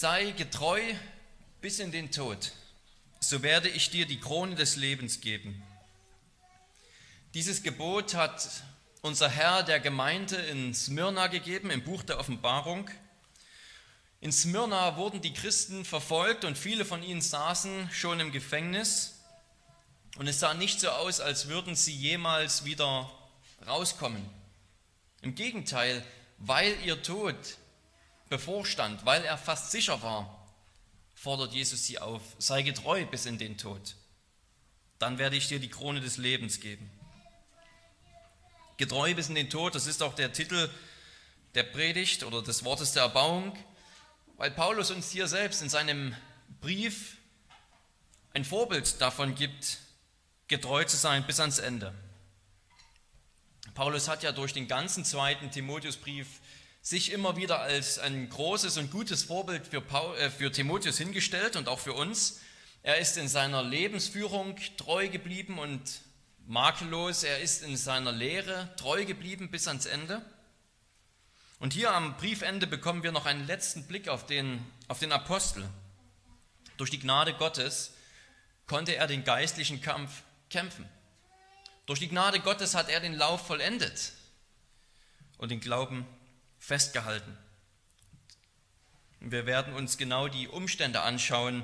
sei getreu bis in den Tod, so werde ich dir die Krone des Lebens geben. Dieses Gebot hat unser Herr der Gemeinde in Smyrna gegeben, im Buch der Offenbarung. In Smyrna wurden die Christen verfolgt und viele von ihnen saßen schon im Gefängnis. Und es sah nicht so aus, als würden sie jemals wieder rauskommen. Im Gegenteil, weil ihr Tod bevorstand, weil er fast sicher war, fordert Jesus sie auf, sei getreu bis in den Tod. Dann werde ich dir die Krone des Lebens geben. Getreu bis in den Tod, das ist auch der Titel der Predigt oder des Wortes der Erbauung weil Paulus uns hier selbst in seinem Brief ein Vorbild davon gibt, getreu zu sein bis ans Ende. Paulus hat ja durch den ganzen zweiten Timotheusbrief sich immer wieder als ein großes und gutes Vorbild für, Paul, äh, für Timotheus hingestellt und auch für uns. Er ist in seiner Lebensführung treu geblieben und makellos. Er ist in seiner Lehre treu geblieben bis ans Ende. Und hier am Briefende bekommen wir noch einen letzten Blick auf den, auf den Apostel. Durch die Gnade Gottes konnte er den geistlichen Kampf kämpfen. Durch die Gnade Gottes hat er den Lauf vollendet und den Glauben festgehalten. Wir werden uns genau die Umstände anschauen,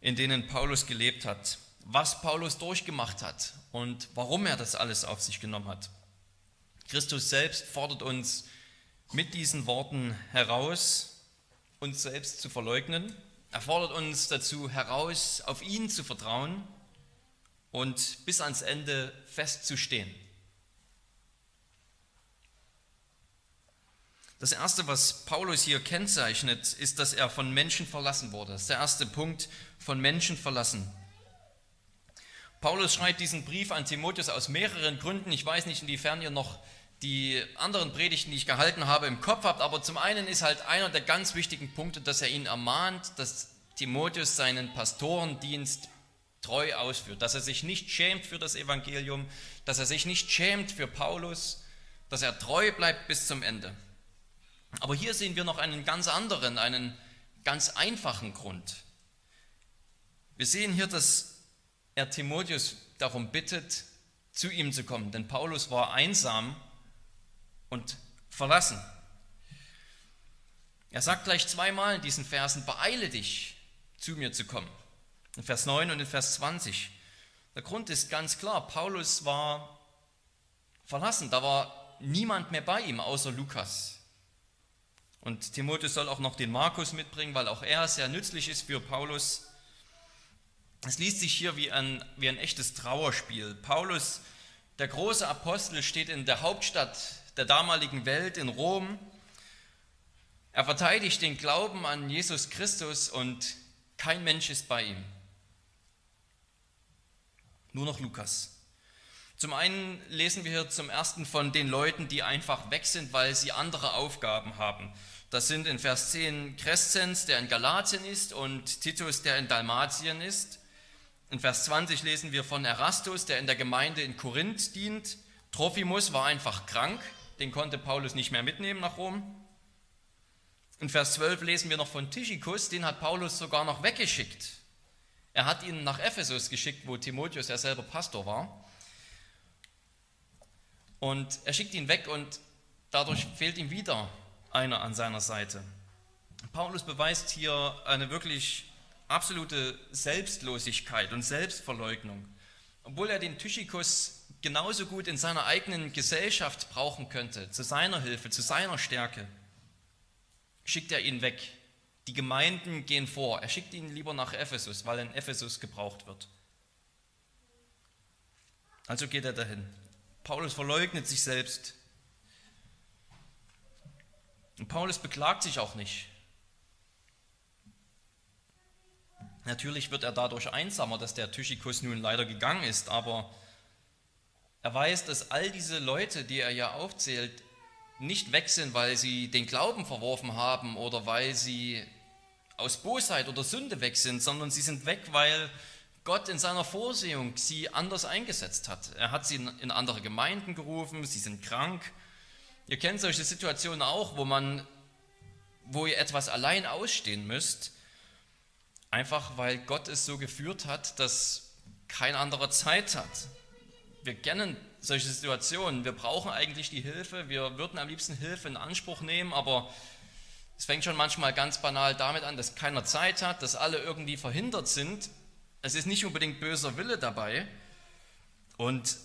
in denen Paulus gelebt hat, was Paulus durchgemacht hat und warum er das alles auf sich genommen hat. Christus selbst fordert uns mit diesen Worten heraus, uns selbst zu verleugnen. Er fordert uns dazu heraus, auf ihn zu vertrauen und bis ans Ende festzustehen. Das Erste, was Paulus hier kennzeichnet, ist, dass er von Menschen verlassen wurde. Das ist der erste Punkt, von Menschen verlassen. Paulus schreibt diesen Brief an Timotheus aus mehreren Gründen. Ich weiß nicht, inwiefern ihr noch die anderen Predigten, die ich gehalten habe, im Kopf habt. Aber zum einen ist halt einer der ganz wichtigen Punkte, dass er ihn ermahnt, dass Timotheus seinen Pastorendienst treu ausführt, dass er sich nicht schämt für das Evangelium, dass er sich nicht schämt für Paulus, dass er treu bleibt bis zum Ende. Aber hier sehen wir noch einen ganz anderen, einen ganz einfachen Grund. Wir sehen hier, dass er Timotheus darum bittet, zu ihm zu kommen, denn Paulus war einsam und verlassen. Er sagt gleich zweimal in diesen Versen, beeile dich, zu mir zu kommen. In Vers 9 und in Vers 20. Der Grund ist ganz klar, Paulus war verlassen, da war niemand mehr bei ihm außer Lukas. Und Timotheus soll auch noch den Markus mitbringen, weil auch er sehr nützlich ist für Paulus. Es liest sich hier wie ein, wie ein echtes Trauerspiel. Paulus, der große Apostel, steht in der Hauptstadt der damaligen Welt in Rom. Er verteidigt den Glauben an Jesus Christus und kein Mensch ist bei ihm. Nur noch Lukas. Zum einen lesen wir hier zum ersten von den Leuten, die einfach weg sind, weil sie andere Aufgaben haben. Das sind in Vers 10 Crescens, der in Galatien ist, und Titus, der in Dalmatien ist. In Vers 20 lesen wir von Erastus, der in der Gemeinde in Korinth dient. Trophimus war einfach krank den konnte Paulus nicht mehr mitnehmen nach Rom. In Vers 12 lesen wir noch von Tychikus, den hat Paulus sogar noch weggeschickt. Er hat ihn nach Ephesus geschickt, wo Timotheus ja selber Pastor war. Und er schickt ihn weg und dadurch fehlt ihm wieder einer an seiner Seite. Paulus beweist hier eine wirklich absolute Selbstlosigkeit und Selbstverleugnung. Obwohl er den Tychikus genauso gut in seiner eigenen Gesellschaft brauchen könnte, zu seiner Hilfe, zu seiner Stärke, schickt er ihn weg. Die Gemeinden gehen vor. Er schickt ihn lieber nach Ephesus, weil in Ephesus gebraucht wird. Also geht er dahin. Paulus verleugnet sich selbst. Und Paulus beklagt sich auch nicht. Natürlich wird er dadurch einsamer, dass der Tychikus nun leider gegangen ist, aber er weiß, dass all diese Leute, die er ja aufzählt, nicht weg sind, weil sie den Glauben verworfen haben oder weil sie aus Bosheit oder Sünde weg sind, sondern sie sind weg, weil Gott in seiner Vorsehung sie anders eingesetzt hat. Er hat sie in andere Gemeinden gerufen, sie sind krank. Ihr kennt solche Situationen auch, wo man, wo ihr etwas allein ausstehen müsst, einfach weil Gott es so geführt hat, dass kein anderer Zeit hat. Wir kennen solche Situationen. Wir brauchen eigentlich die Hilfe. Wir würden am liebsten Hilfe in Anspruch nehmen, aber es fängt schon manchmal ganz banal damit an, dass keiner Zeit hat, dass alle irgendwie verhindert sind. Es ist nicht unbedingt böser Wille dabei. Und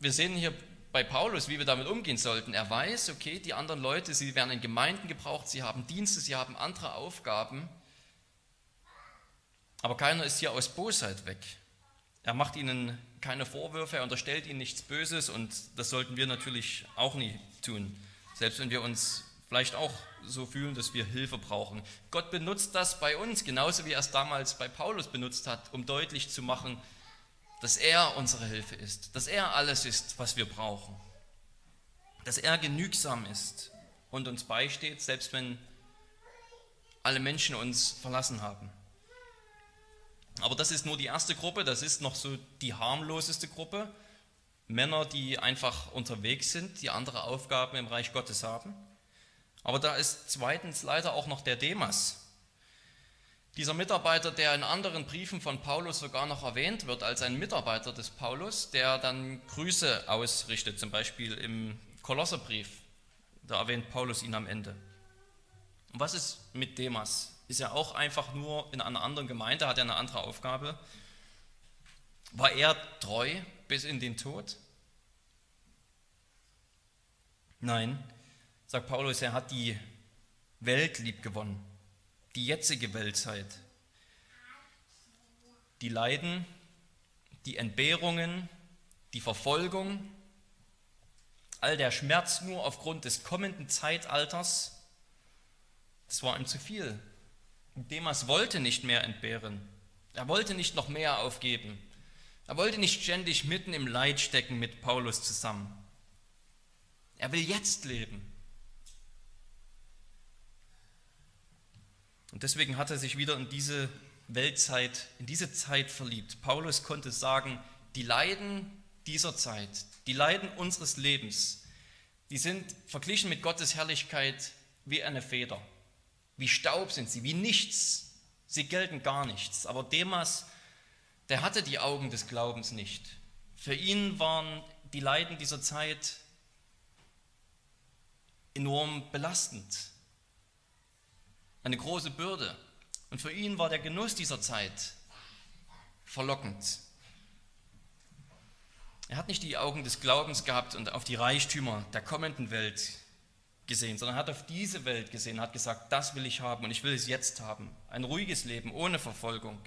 wir sehen hier bei Paulus, wie wir damit umgehen sollten. Er weiß, okay, die anderen Leute, sie werden in Gemeinden gebraucht, sie haben Dienste, sie haben andere Aufgaben. Aber keiner ist hier aus Bosheit weg. Er macht ihnen keine Vorwürfe, er unterstellt ihnen nichts Böses und das sollten wir natürlich auch nie tun. Selbst wenn wir uns vielleicht auch so fühlen, dass wir Hilfe brauchen. Gott benutzt das bei uns, genauso wie er es damals bei Paulus benutzt hat, um deutlich zu machen, dass er unsere Hilfe ist, dass er alles ist, was wir brauchen, dass er genügsam ist und uns beisteht, selbst wenn alle Menschen uns verlassen haben. Aber das ist nur die erste Gruppe, das ist noch so die harmloseste Gruppe. Männer, die einfach unterwegs sind, die andere Aufgaben im Reich Gottes haben. Aber da ist zweitens leider auch noch der Demas, dieser Mitarbeiter, der in anderen Briefen von Paulus sogar noch erwähnt wird als ein Mitarbeiter des Paulus, der dann Grüße ausrichtet, zum Beispiel im Kolosserbrief, da erwähnt Paulus ihn am Ende. Und was ist mit Demas? Ist er auch einfach nur in einer anderen Gemeinde, hat er eine andere Aufgabe? War er treu bis in den Tod? Nein, sagt Paulus, er hat die Welt lieb gewonnen die jetzige Weltzeit. Die Leiden, die Entbehrungen, die Verfolgung, all der Schmerz nur aufgrund des kommenden Zeitalters, das war ihm zu viel. Demas wollte nicht mehr entbehren. Er wollte nicht noch mehr aufgeben. Er wollte nicht ständig mitten im Leid stecken mit Paulus zusammen. Er will jetzt leben. Und deswegen hat er sich wieder in diese Weltzeit, in diese Zeit verliebt. Paulus konnte sagen, die Leiden dieser Zeit, die Leiden unseres Lebens, die sind verglichen mit Gottes Herrlichkeit wie eine Feder. Wie Staub sind sie, wie nichts. Sie gelten gar nichts. Aber Demas, der hatte die Augen des Glaubens nicht. Für ihn waren die Leiden dieser Zeit enorm belastend eine große Bürde. Und für ihn war der Genuss dieser Zeit verlockend. Er hat nicht die Augen des Glaubens gehabt und auf die Reichtümer der kommenden Welt gesehen, sondern hat auf diese Welt gesehen, hat gesagt, das will ich haben und ich will es jetzt haben. Ein ruhiges Leben ohne Verfolgung,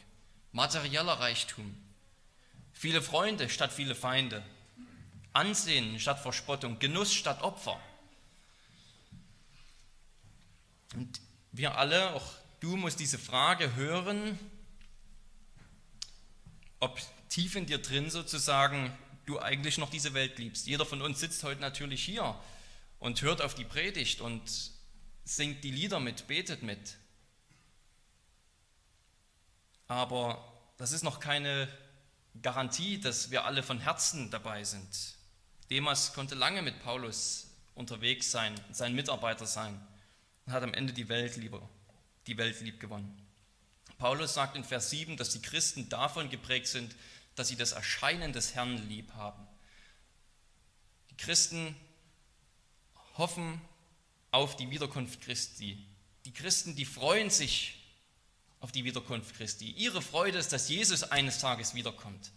materieller Reichtum, viele Freunde statt viele Feinde, Ansehen statt Verspottung, Genuss statt Opfer. Und wir alle, auch du musst diese Frage hören, ob tief in dir drin sozusagen du eigentlich noch diese Welt liebst. Jeder von uns sitzt heute natürlich hier und hört auf die Predigt und singt die Lieder mit, betet mit. Aber das ist noch keine Garantie, dass wir alle von Herzen dabei sind. Demas konnte lange mit Paulus unterwegs sein, sein Mitarbeiter sein und hat am Ende die Welt lieber, die Welt lieb gewonnen. Paulus sagt in Vers 7, dass die Christen davon geprägt sind, dass sie das Erscheinen des Herrn lieb haben. Die Christen hoffen auf die Wiederkunft Christi. Die Christen, die freuen sich auf die Wiederkunft Christi. Ihre Freude ist, dass Jesus eines Tages wiederkommt.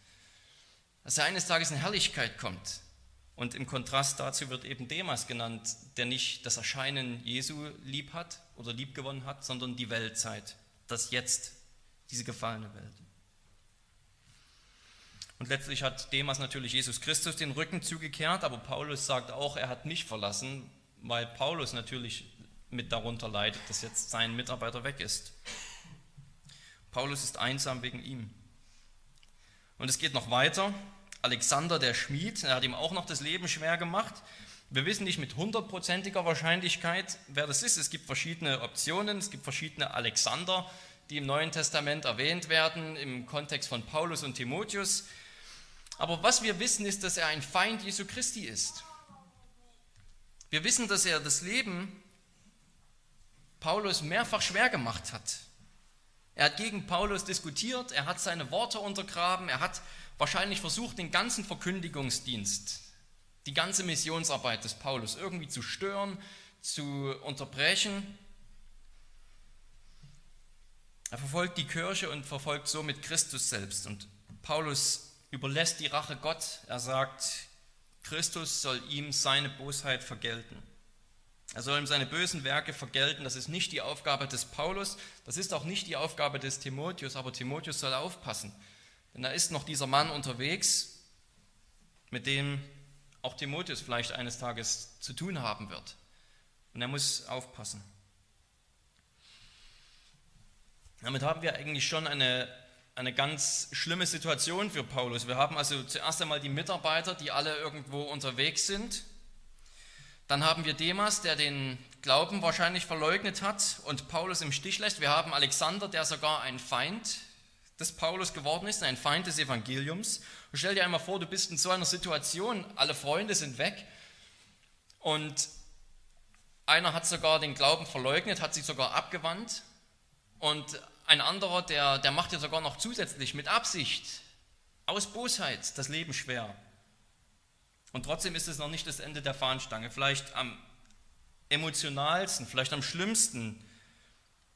Dass er eines Tages in Herrlichkeit kommt. Und im Kontrast dazu wird eben Demas genannt, der nicht das Erscheinen Jesu lieb hat oder lieb gewonnen hat, sondern die Weltzeit, das Jetzt, diese gefallene Welt. Und letztlich hat Demas natürlich Jesus Christus den Rücken zugekehrt, aber Paulus sagt auch, er hat mich verlassen, weil Paulus natürlich mit darunter leidet, dass jetzt sein Mitarbeiter weg ist. Paulus ist einsam wegen ihm. Und es geht noch weiter. Alexander der Schmied, er hat ihm auch noch das Leben schwer gemacht. Wir wissen nicht mit hundertprozentiger Wahrscheinlichkeit, wer das ist. Es gibt verschiedene Optionen, es gibt verschiedene Alexander, die im Neuen Testament erwähnt werden, im Kontext von Paulus und Timotheus. Aber was wir wissen, ist, dass er ein Feind Jesu Christi ist. Wir wissen, dass er das Leben Paulus mehrfach schwer gemacht hat. Er hat gegen Paulus diskutiert, er hat seine Worte untergraben, er hat wahrscheinlich versucht, den ganzen Verkündigungsdienst, die ganze Missionsarbeit des Paulus irgendwie zu stören, zu unterbrechen. Er verfolgt die Kirche und verfolgt somit Christus selbst. Und Paulus überlässt die Rache Gott. Er sagt, Christus soll ihm seine Bosheit vergelten. Er soll ihm seine bösen Werke vergelten. Das ist nicht die Aufgabe des Paulus, das ist auch nicht die Aufgabe des Timotheus, aber Timotheus soll aufpassen. Denn da ist noch dieser Mann unterwegs, mit dem auch Timotheus vielleicht eines Tages zu tun haben wird. Und er muss aufpassen. Damit haben wir eigentlich schon eine, eine ganz schlimme Situation für Paulus. Wir haben also zuerst einmal die Mitarbeiter, die alle irgendwo unterwegs sind dann haben wir Demas, der den Glauben wahrscheinlich verleugnet hat und Paulus im Stich lässt. Wir haben Alexander, der sogar ein Feind des Paulus geworden ist, ein Feind des Evangeliums. Und stell dir einmal vor, du bist in so einer Situation, alle Freunde sind weg und einer hat sogar den Glauben verleugnet, hat sich sogar abgewandt und ein anderer, der, der macht dir sogar noch zusätzlich mit Absicht, aus Bosheit, das Leben schwer. Und trotzdem ist es noch nicht das Ende der Fahnenstange. Vielleicht am emotionalsten, vielleicht am schlimmsten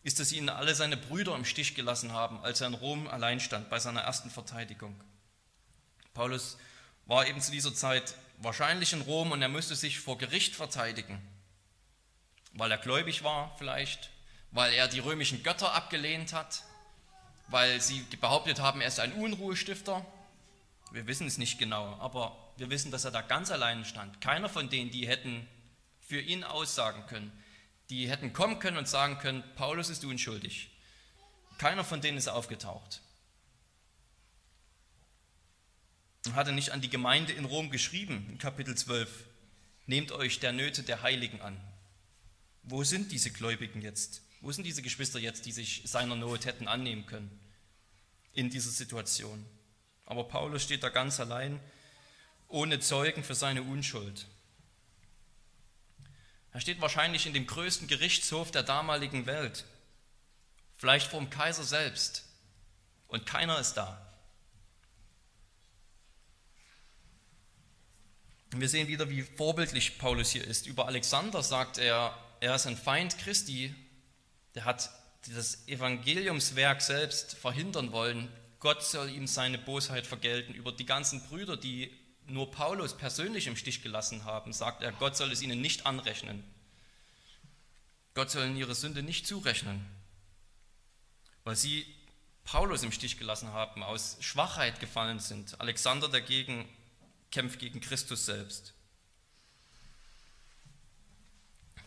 ist, dass ihn alle seine Brüder im Stich gelassen haben, als er in Rom allein stand bei seiner ersten Verteidigung. Paulus war eben zu dieser Zeit wahrscheinlich in Rom und er müsste sich vor Gericht verteidigen, weil er gläubig war vielleicht, weil er die römischen Götter abgelehnt hat, weil sie behauptet haben, er ist ein Unruhestifter. Wir wissen es nicht genau, aber wir wissen, dass er da ganz allein stand. Keiner von denen, die hätten für ihn aussagen können, die hätten kommen können und sagen können, Paulus ist unschuldig. Keiner von denen ist aufgetaucht. Er hatte nicht an die Gemeinde in Rom geschrieben, in Kapitel 12, nehmt euch der Nöte der Heiligen an. Wo sind diese Gläubigen jetzt? Wo sind diese Geschwister jetzt, die sich seiner Not hätten annehmen können in dieser Situation? Aber Paulus steht da ganz allein ohne Zeugen für seine Unschuld. Er steht wahrscheinlich in dem größten Gerichtshof der damaligen Welt, vielleicht vor dem Kaiser selbst, und keiner ist da. Wir sehen wieder, wie vorbildlich Paulus hier ist. Über Alexander sagt er, er ist ein Feind Christi, der hat das Evangeliumswerk selbst verhindern wollen. Gott soll ihm seine Bosheit vergelten. Über die ganzen Brüder, die nur Paulus persönlich im Stich gelassen haben, sagt er, Gott soll es ihnen nicht anrechnen. Gott soll ihnen ihre Sünde nicht zurechnen, weil sie Paulus im Stich gelassen haben, aus Schwachheit gefallen sind. Alexander dagegen kämpft gegen Christus selbst.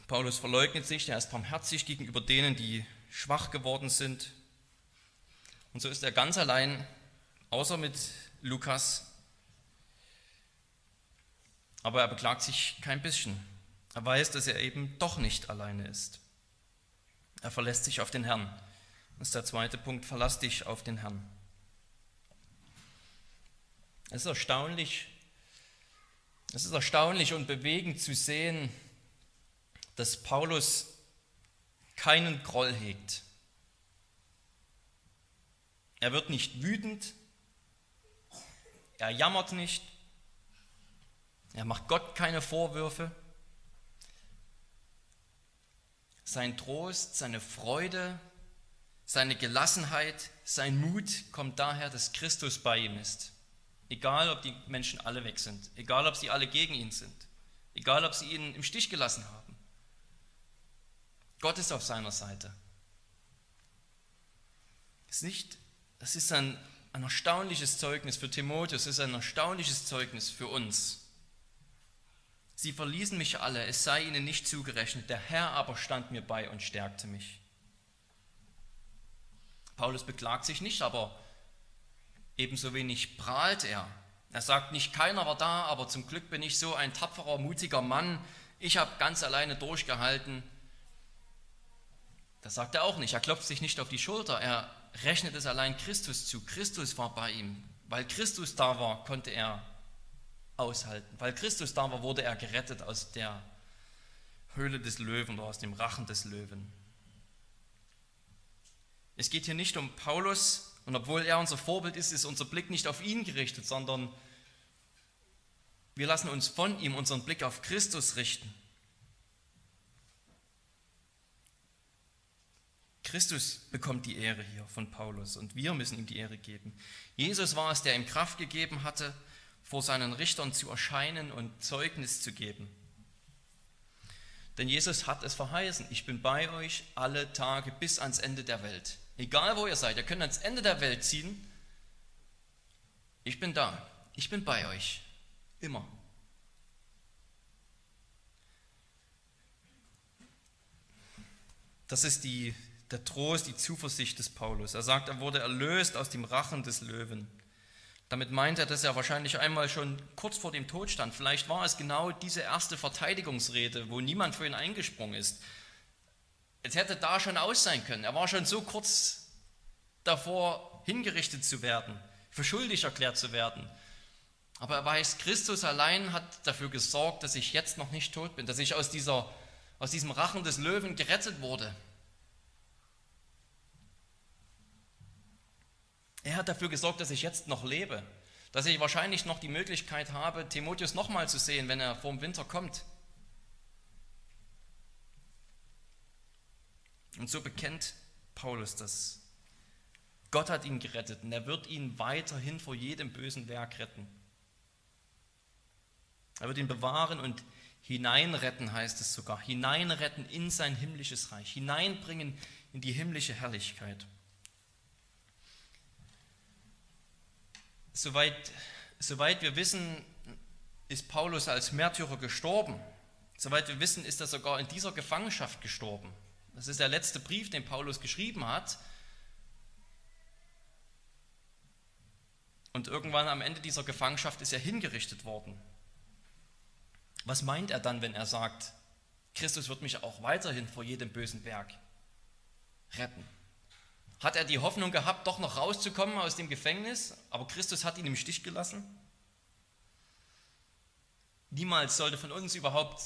Paulus verleugnet sich, er ist barmherzig gegenüber denen, die schwach geworden sind. Und so ist er ganz allein, außer mit Lukas, aber er beklagt sich kein bisschen. Er weiß, dass er eben doch nicht alleine ist. Er verlässt sich auf den Herrn. Das ist der zweite Punkt, verlass dich auf den Herrn. Es ist erstaunlich, es ist erstaunlich und bewegend zu sehen, dass Paulus keinen Groll hegt. Er wird nicht wütend, er jammert nicht, er macht Gott keine Vorwürfe. Sein Trost, seine Freude, seine Gelassenheit, sein Mut kommt daher, dass Christus bei ihm ist. Egal, ob die Menschen alle weg sind, egal, ob sie alle gegen ihn sind, egal, ob sie ihn im Stich gelassen haben. Gott ist auf seiner Seite. Das ist, nicht, das ist ein, ein erstaunliches Zeugnis für Timotheus, es ist ein erstaunliches Zeugnis für uns. Sie verließen mich alle, es sei ihnen nicht zugerechnet, der Herr aber stand mir bei und stärkte mich. Paulus beklagt sich nicht, aber ebenso wenig prahlt er. Er sagt nicht, keiner war da, aber zum Glück bin ich so ein tapferer, mutiger Mann, ich habe ganz alleine durchgehalten. Das sagt er auch nicht. Er klopft sich nicht auf die Schulter, er rechnet es allein Christus zu. Christus war bei ihm. Weil Christus da war, konnte er aushalten. Weil Christus da war, wurde er gerettet aus der Höhle des Löwen oder aus dem Rachen des Löwen. Es geht hier nicht um Paulus und obwohl er unser Vorbild ist, ist unser Blick nicht auf ihn gerichtet, sondern wir lassen uns von ihm unseren Blick auf Christus richten. Christus bekommt die Ehre hier von Paulus und wir müssen ihm die Ehre geben. Jesus war es, der ihm Kraft gegeben hatte, vor seinen Richtern zu erscheinen und Zeugnis zu geben. Denn Jesus hat es verheißen, ich bin bei euch alle Tage bis ans Ende der Welt. Egal wo ihr seid, ihr könnt ans Ende der Welt ziehen. Ich bin da, ich bin bei euch, immer. Das ist die, der Trost, die Zuversicht des Paulus. Er sagt, er wurde erlöst aus dem Rachen des Löwen. Damit meint er, dass er wahrscheinlich einmal schon kurz vor dem Tod stand. Vielleicht war es genau diese erste Verteidigungsrede, wo niemand für ihn eingesprungen ist. Es hätte da schon aus sein können. Er war schon so kurz davor, hingerichtet zu werden, für schuldig erklärt zu werden. Aber er weiß, Christus allein hat dafür gesorgt, dass ich jetzt noch nicht tot bin, dass ich aus, dieser, aus diesem Rachen des Löwen gerettet wurde. Er hat dafür gesorgt, dass ich jetzt noch lebe, dass ich wahrscheinlich noch die Möglichkeit habe, Timotheus nochmal zu sehen, wenn er vor dem Winter kommt. Und so bekennt Paulus das. Gott hat ihn gerettet und er wird ihn weiterhin vor jedem bösen Werk retten. Er wird ihn bewahren und hineinretten, heißt es sogar. Hineinretten in sein himmlisches Reich, hineinbringen in die himmlische Herrlichkeit. Soweit, soweit wir wissen, ist Paulus als Märtyrer gestorben. Soweit wir wissen, ist er sogar in dieser Gefangenschaft gestorben. Das ist der letzte Brief, den Paulus geschrieben hat. Und irgendwann am Ende dieser Gefangenschaft ist er hingerichtet worden. Was meint er dann, wenn er sagt, Christus wird mich auch weiterhin vor jedem bösen Werk retten? Hat er die Hoffnung gehabt, doch noch rauszukommen aus dem Gefängnis, aber Christus hat ihn im Stich gelassen? Niemals sollte von uns überhaupt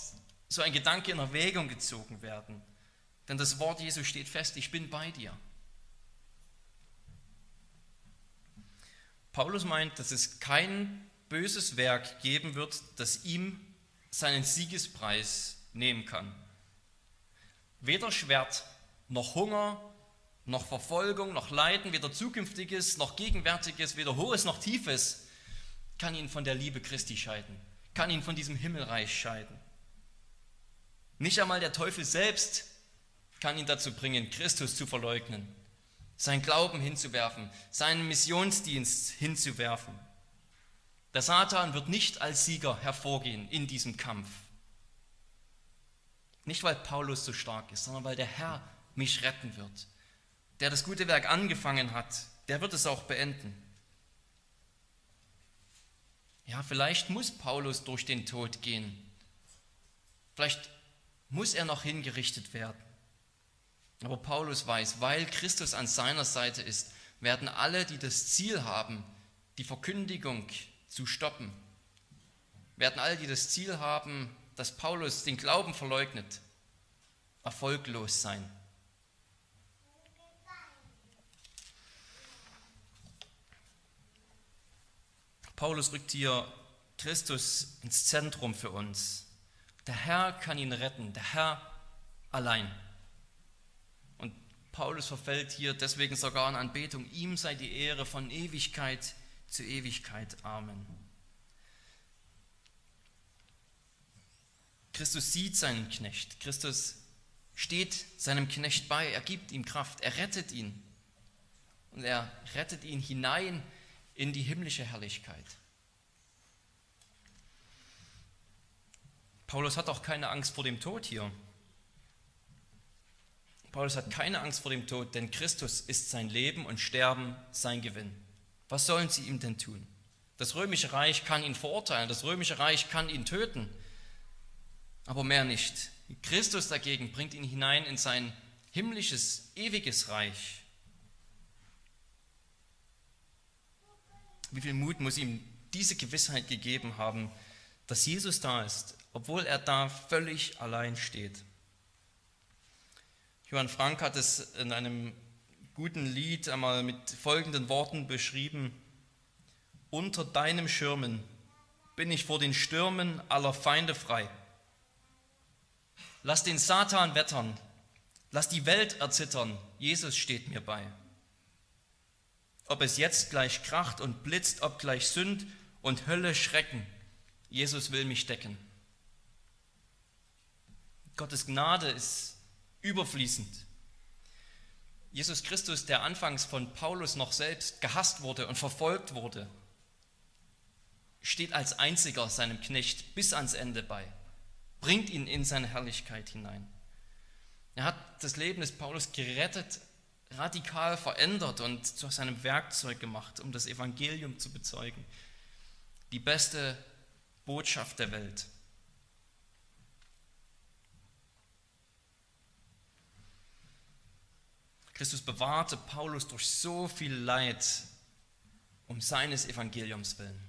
so ein Gedanke in Erwägung gezogen werden. Denn das Wort Jesu steht fest, ich bin bei dir. Paulus meint, dass es kein böses Werk geben wird, das ihm seinen Siegespreis nehmen kann. Weder Schwert noch Hunger noch Verfolgung, noch Leiden, weder zukünftiges, noch gegenwärtiges, weder hohes noch tiefes, kann ihn von der Liebe Christi scheiden, kann ihn von diesem Himmelreich scheiden. Nicht einmal der Teufel selbst kann ihn dazu bringen, Christus zu verleugnen, sein Glauben hinzuwerfen, seinen Missionsdienst hinzuwerfen. Der Satan wird nicht als Sieger hervorgehen in diesem Kampf. Nicht weil Paulus so stark ist, sondern weil der Herr mich retten wird der das gute Werk angefangen hat, der wird es auch beenden. Ja, vielleicht muss Paulus durch den Tod gehen. Vielleicht muss er noch hingerichtet werden. Aber Paulus weiß, weil Christus an seiner Seite ist, werden alle, die das Ziel haben, die Verkündigung zu stoppen, werden alle, die das Ziel haben, dass Paulus den Glauben verleugnet, erfolglos sein. Paulus rückt hier Christus ins Zentrum für uns. Der Herr kann ihn retten, der Herr allein. Und Paulus verfällt hier deswegen sogar in Anbetung. Ihm sei die Ehre von Ewigkeit zu Ewigkeit. Amen. Christus sieht seinen Knecht. Christus steht seinem Knecht bei. Er gibt ihm Kraft. Er rettet ihn. Und er rettet ihn hinein in die himmlische Herrlichkeit. Paulus hat auch keine Angst vor dem Tod hier. Paulus hat keine Angst vor dem Tod, denn Christus ist sein Leben und Sterben sein Gewinn. Was sollen sie ihm denn tun? Das römische Reich kann ihn verurteilen, das römische Reich kann ihn töten, aber mehr nicht. Christus dagegen bringt ihn hinein in sein himmlisches, ewiges Reich. Wie viel Mut muss ihm diese Gewissheit gegeben haben, dass Jesus da ist, obwohl er da völlig allein steht. Johann Frank hat es in einem guten Lied einmal mit folgenden Worten beschrieben. Unter deinem Schirmen bin ich vor den Stürmen aller Feinde frei. Lass den Satan wettern, lass die Welt erzittern, Jesus steht mir bei. Ob es jetzt gleich kracht und blitzt, ob gleich Sünd und Hölle schrecken, Jesus will mich decken. Gottes Gnade ist überfließend. Jesus Christus, der anfangs von Paulus noch selbst gehasst wurde und verfolgt wurde, steht als einziger seinem Knecht bis ans Ende bei, bringt ihn in seine Herrlichkeit hinein. Er hat das Leben des Paulus gerettet, radikal verändert und zu seinem Werkzeug gemacht, um das Evangelium zu bezeugen. Die beste Botschaft der Welt. Christus bewahrte Paulus durch so viel Leid um seines Evangeliums willen,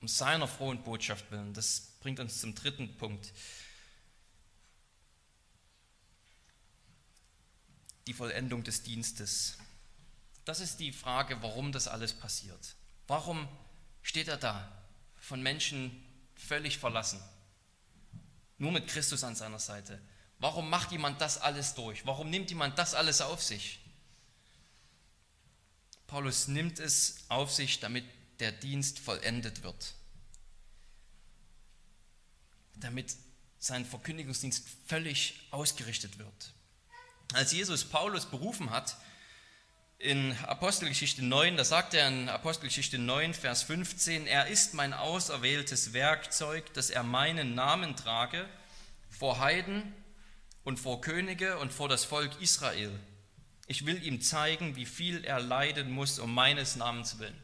um seiner frohen Botschaft willen. Das bringt uns zum dritten Punkt. Die Vollendung des Dienstes. Das ist die Frage, warum das alles passiert. Warum steht er da, von Menschen völlig verlassen, nur mit Christus an seiner Seite? Warum macht jemand das alles durch? Warum nimmt jemand das alles auf sich? Paulus nimmt es auf sich, damit der Dienst vollendet wird. Damit sein Verkündigungsdienst völlig ausgerichtet wird. Als Jesus Paulus berufen hat, in Apostelgeschichte 9, da sagt er in Apostelgeschichte 9, Vers 15, er ist mein auserwähltes Werkzeug, dass er meinen Namen trage vor Heiden und vor Könige und vor das Volk Israel. Ich will ihm zeigen, wie viel er leiden muss um meines Namens willen.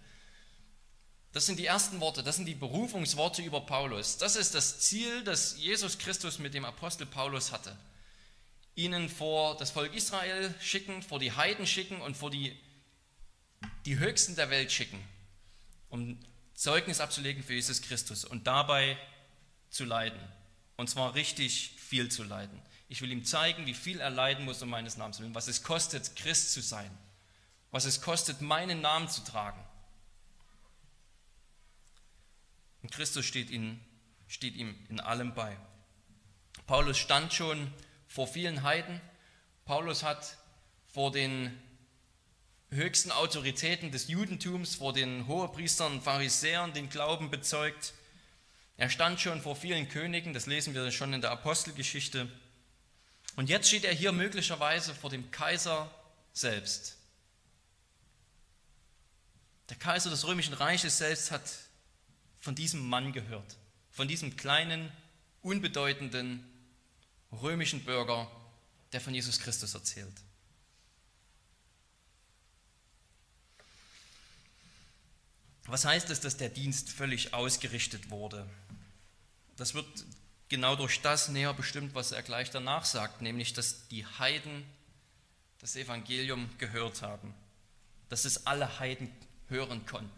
Das sind die ersten Worte, das sind die Berufungsworte über Paulus. Das ist das Ziel, das Jesus Christus mit dem Apostel Paulus hatte. Ihnen vor das Volk Israel schicken, vor die Heiden schicken und vor die, die Höchsten der Welt schicken, um Zeugnis abzulegen für Jesus Christus und dabei zu leiden. Und zwar richtig viel zu leiden. Ich will ihm zeigen, wie viel er leiden muss um meines Namens willen, was es kostet, Christ zu sein, was es kostet, meinen Namen zu tragen. Und Christus steht, ihn, steht ihm in allem bei. Paulus stand schon vor vielen Heiden. Paulus hat vor den höchsten Autoritäten des Judentums, vor den Hohepriestern und Pharisäern den Glauben bezeugt. Er stand schon vor vielen Königen, das lesen wir schon in der Apostelgeschichte. Und jetzt steht er hier möglicherweise vor dem Kaiser selbst. Der Kaiser des römischen Reiches selbst hat von diesem Mann gehört, von diesem kleinen, unbedeutenden römischen Bürger, der von Jesus Christus erzählt. Was heißt es, dass der Dienst völlig ausgerichtet wurde? Das wird genau durch das näher bestimmt, was er gleich danach sagt, nämlich dass die Heiden das Evangelium gehört haben, dass es alle Heiden hören konnten.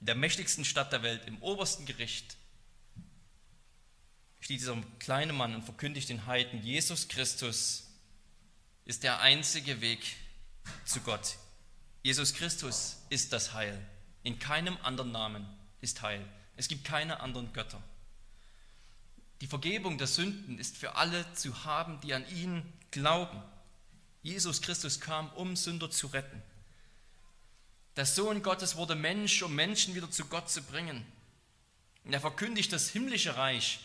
In der mächtigsten Stadt der Welt, im obersten Gericht, steht dieser kleine Mann und verkündigt den Heiden, Jesus Christus ist der einzige Weg zu Gott. Jesus Christus ist das Heil. In keinem anderen Namen ist Heil. Es gibt keine anderen Götter. Die Vergebung der Sünden ist für alle zu haben, die an ihn glauben. Jesus Christus kam, um Sünder zu retten. Der Sohn Gottes wurde Mensch, um Menschen wieder zu Gott zu bringen. Und er verkündigt das himmlische Reich,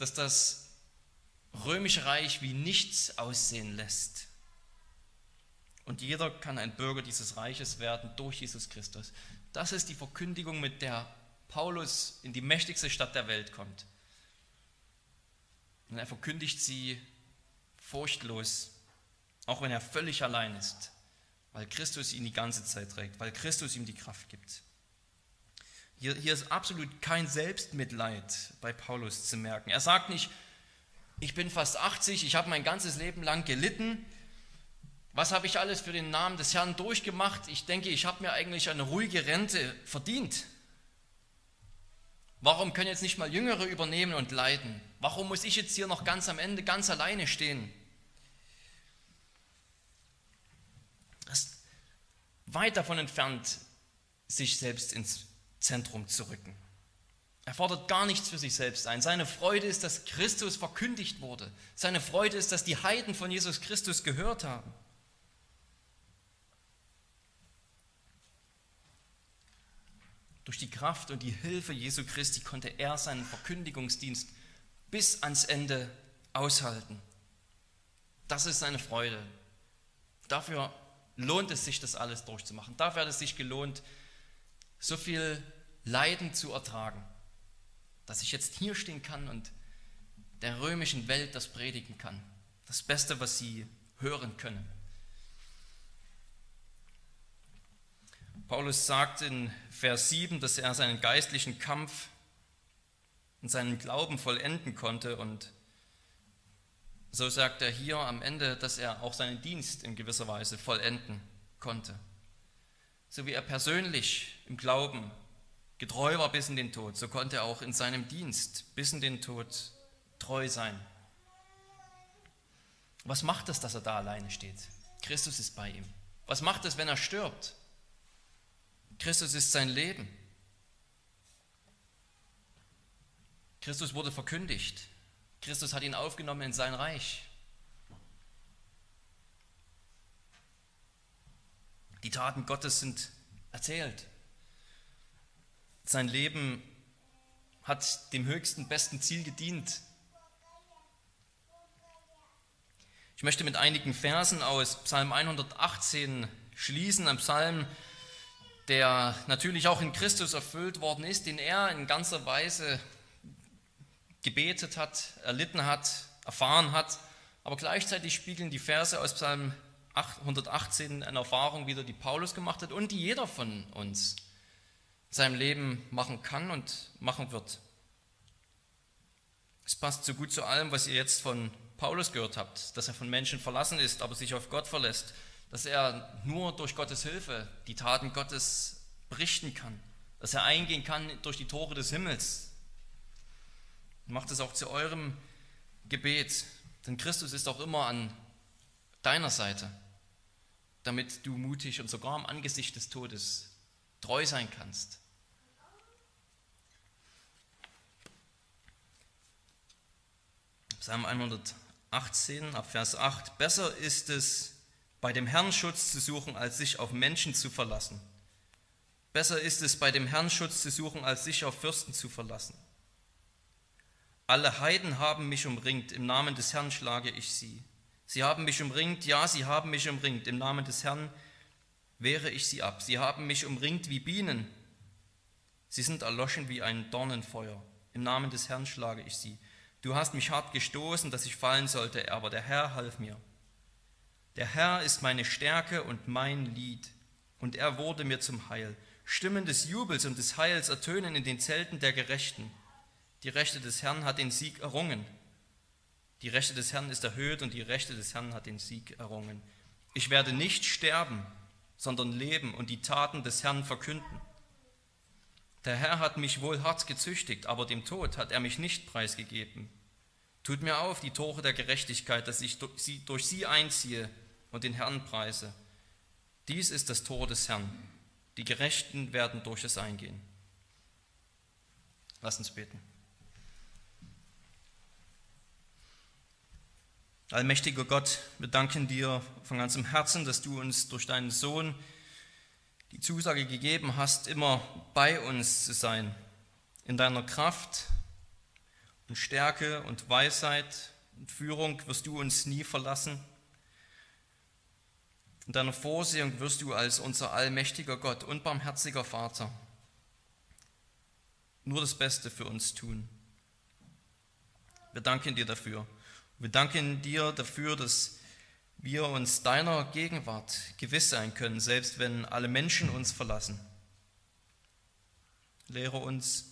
dass das römische Reich wie nichts aussehen lässt. Und jeder kann ein Bürger dieses Reiches werden durch Jesus Christus. Das ist die Verkündigung, mit der Paulus in die mächtigste Stadt der Welt kommt. Und er verkündigt sie furchtlos, auch wenn er völlig allein ist, weil Christus ihn die ganze Zeit trägt, weil Christus ihm die Kraft gibt. Hier, hier ist absolut kein Selbstmitleid bei Paulus zu merken. Er sagt nicht, ich bin fast 80, ich habe mein ganzes Leben lang gelitten. Was habe ich alles für den Namen des Herrn durchgemacht? Ich denke, ich habe mir eigentlich eine ruhige Rente verdient. Warum können jetzt nicht mal Jüngere übernehmen und leiden? Warum muss ich jetzt hier noch ganz am Ende ganz alleine stehen? Das ist weit davon entfernt, sich selbst ins Zentrum zu rücken. Er fordert gar nichts für sich selbst ein. Seine Freude ist, dass Christus verkündigt wurde. Seine Freude ist, dass die Heiden von Jesus Christus gehört haben. Durch die Kraft und die Hilfe Jesu Christi konnte er seinen Verkündigungsdienst bis ans Ende aushalten. Das ist seine Freude. Dafür lohnt es sich, das alles durchzumachen. Dafür hat es sich gelohnt, so viel Leiden zu ertragen, dass ich jetzt hier stehen kann und der römischen Welt das predigen kann. Das Beste, was sie hören können. Paulus sagt in Vers 7, dass er seinen geistlichen Kampf und seinen Glauben vollenden konnte und so sagt er hier am Ende, dass er auch seinen Dienst in gewisser Weise vollenden konnte. So wie er persönlich im Glauben getreu war bis in den Tod, so konnte er auch in seinem Dienst bis in den Tod treu sein. Was macht es, dass er da alleine steht? Christus ist bei ihm. Was macht es, wenn er stirbt? Christus ist sein Leben. Christus wurde verkündigt. Christus hat ihn aufgenommen in sein Reich. Die Taten Gottes sind erzählt. Sein Leben hat dem höchsten, besten Ziel gedient. Ich möchte mit einigen Versen aus Psalm 118 schließen, ein Psalm, der natürlich auch in Christus erfüllt worden ist, den er in ganzer Weise gebetet hat, erlitten hat, erfahren hat. Aber gleichzeitig spiegeln die Verse aus Psalm 118 eine Erfahrung wieder, die Paulus gemacht hat und die jeder von uns in seinem Leben machen kann und machen wird. Es passt so gut zu allem, was ihr jetzt von Paulus gehört habt, dass er von Menschen verlassen ist, aber sich auf Gott verlässt, dass er nur durch Gottes Hilfe die Taten Gottes berichten kann, dass er eingehen kann durch die Tore des Himmels, Macht es auch zu eurem Gebet, denn Christus ist auch immer an deiner Seite, damit du mutig und sogar am Angesicht des Todes treu sein kannst. Psalm 118 ab Vers 8. Besser ist es, bei dem Herrn Schutz zu suchen, als sich auf Menschen zu verlassen. Besser ist es, bei dem Herrn Schutz zu suchen, als sich auf Fürsten zu verlassen. Alle Heiden haben mich umringt, im Namen des Herrn schlage ich sie. Sie haben mich umringt, ja, sie haben mich umringt, im Namen des Herrn wehre ich sie ab. Sie haben mich umringt wie Bienen. Sie sind erloschen wie ein Dornenfeuer. Im Namen des Herrn schlage ich sie. Du hast mich hart gestoßen, dass ich fallen sollte, aber der Herr half mir. Der Herr ist meine Stärke und mein Lied, und er wurde mir zum Heil. Stimmen des Jubels und des Heils ertönen in den Zelten der Gerechten. Die Rechte des Herrn hat den Sieg errungen. Die Rechte des Herrn ist erhöht und die Rechte des Herrn hat den Sieg errungen. Ich werde nicht sterben, sondern leben und die Taten des Herrn verkünden. Der Herr hat mich wohl hart gezüchtigt, aber dem Tod hat er mich nicht preisgegeben. Tut mir auf die Tore der Gerechtigkeit, dass ich durch sie einziehe und den Herrn preise. Dies ist das Tor des Herrn. Die Gerechten werden durch es eingehen. Lass uns beten. Allmächtiger Gott, wir danken dir von ganzem Herzen, dass du uns durch deinen Sohn die Zusage gegeben hast, immer bei uns zu sein. In deiner Kraft und Stärke und Weisheit und Führung wirst du uns nie verlassen. In deiner Vorsehung wirst du als unser allmächtiger Gott und barmherziger Vater nur das Beste für uns tun. Wir danken dir dafür. Wir danken dir dafür, dass wir uns deiner Gegenwart gewiss sein können, selbst wenn alle Menschen uns verlassen. Lehre uns,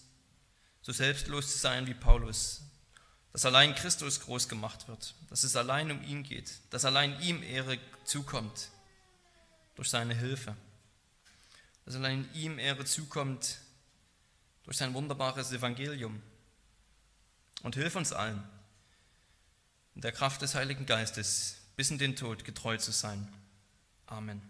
so selbstlos zu sein wie Paulus, dass allein Christus groß gemacht wird, dass es allein um ihn geht, dass allein ihm Ehre zukommt durch seine Hilfe, dass allein ihm Ehre zukommt durch sein wunderbares Evangelium. Und hilf uns allen, in der Kraft des Heiligen Geistes bis in den Tod getreu zu sein. Amen.